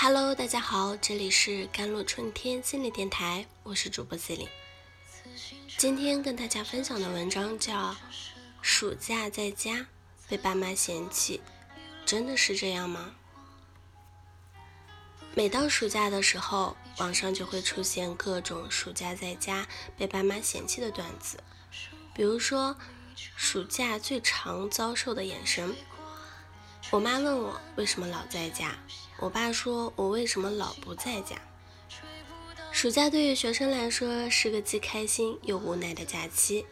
Hello，大家好，这里是甘露春天心理电台，我是主播 C 琳。今天跟大家分享的文章叫《暑假在家被爸妈嫌弃》，真的是这样吗？每到暑假的时候，网上就会出现各种暑假在家被爸妈嫌弃的段子，比如说暑假最常遭受的眼神。我妈问我为什么老在家，我爸说我为什么老不在家。暑假对于学生来说是个既开心又无奈的假期，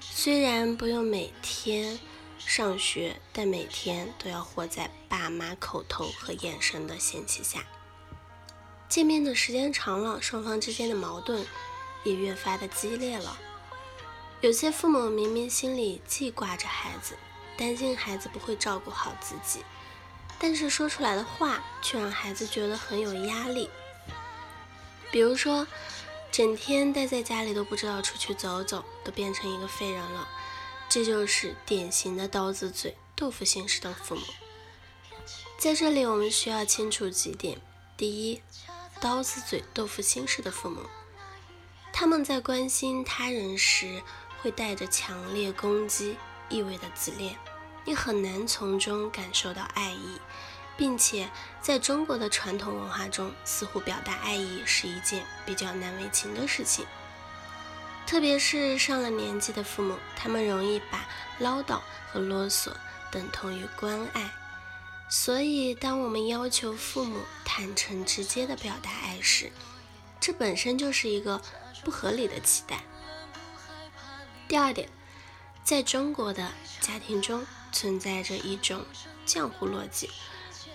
虽然不用每天上学，但每天都要活在爸妈口头和眼神的嫌弃下。见面的时间长了，双方之间的矛盾也越发的激烈了。有些父母明明心里记挂着孩子。担心孩子不会照顾好自己，但是说出来的话却让孩子觉得很有压力。比如说，整天待在家里都不知道出去走走，都变成一个废人了。这就是典型的刀子嘴豆腐心式的父母。在这里，我们需要清楚几点：第一，刀子嘴豆腐心式的父母，他们在关心他人时会带着强烈攻击意味的自恋。你很难从中感受到爱意，并且在中国的传统文化中，似乎表达爱意是一件比较难为情的事情。特别是上了年纪的父母，他们容易把唠叨和啰嗦等同于关爱。所以，当我们要求父母坦诚直接的表达爱时，这本身就是一个不合理的期待。第二点，在中国的家庭中。存在着一种浆糊逻辑，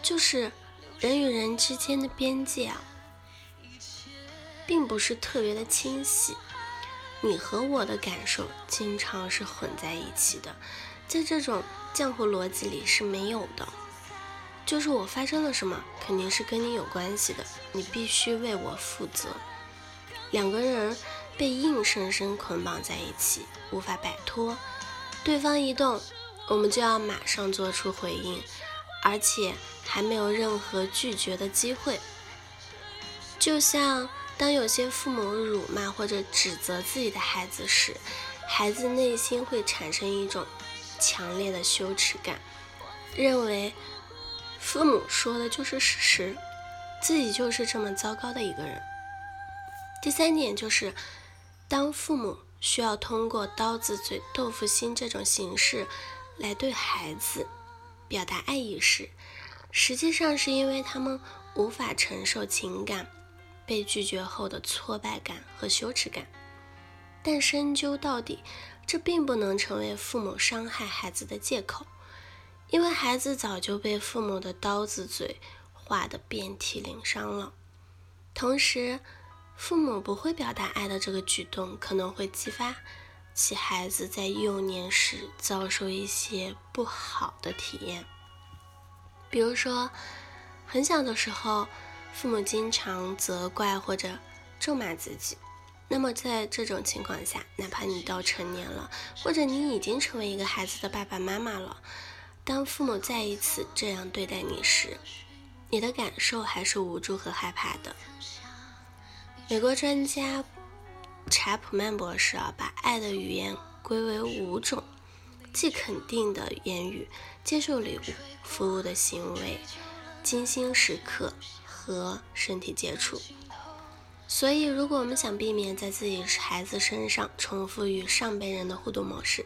就是人与人之间的边界啊，并不是特别的清晰。你和我的感受经常是混在一起的，在这种浆糊逻辑里是没有的。就是我发生了什么，肯定是跟你有关系的，你必须为我负责。两个人被硬生生捆绑在一起，无法摆脱，对方一动。我们就要马上做出回应，而且还没有任何拒绝的机会。就像当有些父母辱骂或者指责自己的孩子时，孩子内心会产生一种强烈的羞耻感，认为父母说的就是事实，自己就是这么糟糕的一个人。第三点就是，当父母需要通过刀子嘴豆腐心这种形式。来对孩子表达爱意时，实际上是因为他们无法承受情感被拒绝后的挫败感和羞耻感。但深究到底，这并不能成为父母伤害孩子的借口，因为孩子早就被父母的刀子嘴划得遍体鳞伤了。同时，父母不会表达爱的这个举动，可能会激发。其孩子在幼年时遭受一些不好的体验，比如说，很小的时候，父母经常责怪或者咒骂自己。那么在这种情况下，哪怕你到成年了，或者你已经成为一个孩子的爸爸妈妈了，当父母再一次这样对待你时，你的感受还是无助和害怕的。美国专家。查普曼博士啊，把爱的语言归为五种：既肯定的言语、接受礼物、服务的行为、精心时刻和身体接触。所以，如果我们想避免在自己孩子身上重复与上辈人的互动模式，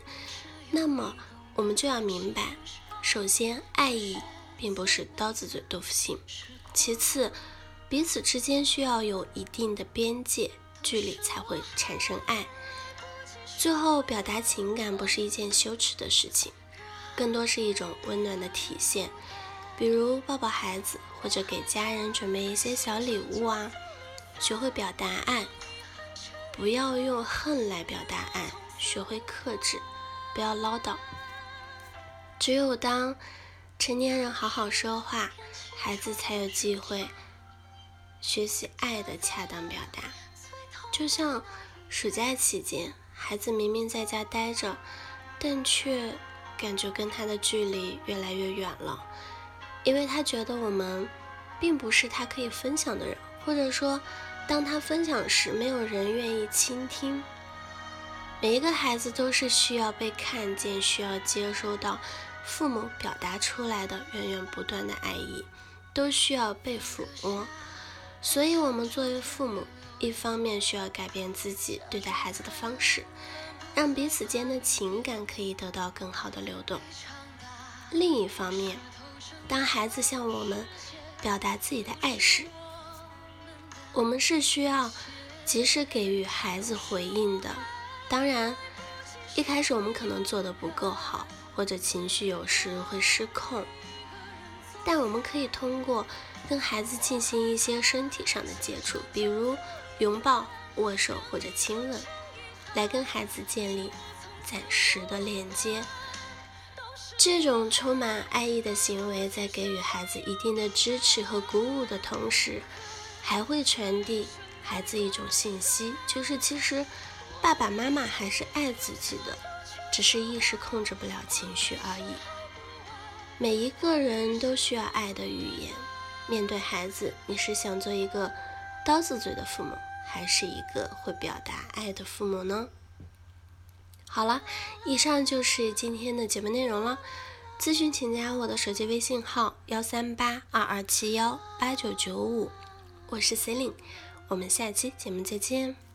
那么我们就要明白：首先，爱意并不是刀子嘴豆腐心；其次，彼此之间需要有一定的边界。距离才会产生爱。最后，表达情感不是一件羞耻的事情，更多是一种温暖的体现。比如抱抱孩子，或者给家人准备一些小礼物啊。学会表达爱，不要用恨来表达爱，学会克制，不要唠叨。只有当成年人好好说话，孩子才有机会学习爱的恰当表达。就像暑假期间，孩子明明在家待着，但却感觉跟他的距离越来越远了，因为他觉得我们并不是他可以分享的人，或者说，当他分享时，没有人愿意倾听。每一个孩子都是需要被看见，需要接收到父母表达出来的源源不断的爱意，都需要被抚摸。所以，我们作为父母，一方面需要改变自己对待孩子的方式，让彼此间的情感可以得到更好的流动；另一方面，当孩子向我们表达自己的爱时，我们是需要及时给予孩子回应的。当然，一开始我们可能做的不够好，或者情绪有时会失控，但我们可以通过跟孩子进行一些身体上的接触，比如拥抱、握手或者亲吻，来跟孩子建立暂时的链接。这种充满爱意的行为，在给予孩子一定的支持和鼓舞的同时，还会传递孩子一种信息，就是其实爸爸妈妈还是爱自己的，只是一时控制不了情绪而已。每一个人都需要爱的语言。面对孩子，你是想做一个刀子嘴的父母，还是一个会表达爱的父母呢？好了，以上就是今天的节目内容了。咨询请加我的手机微信号幺三八二二七幺八九九五，我是 c e l i n e 我们下期节目再见。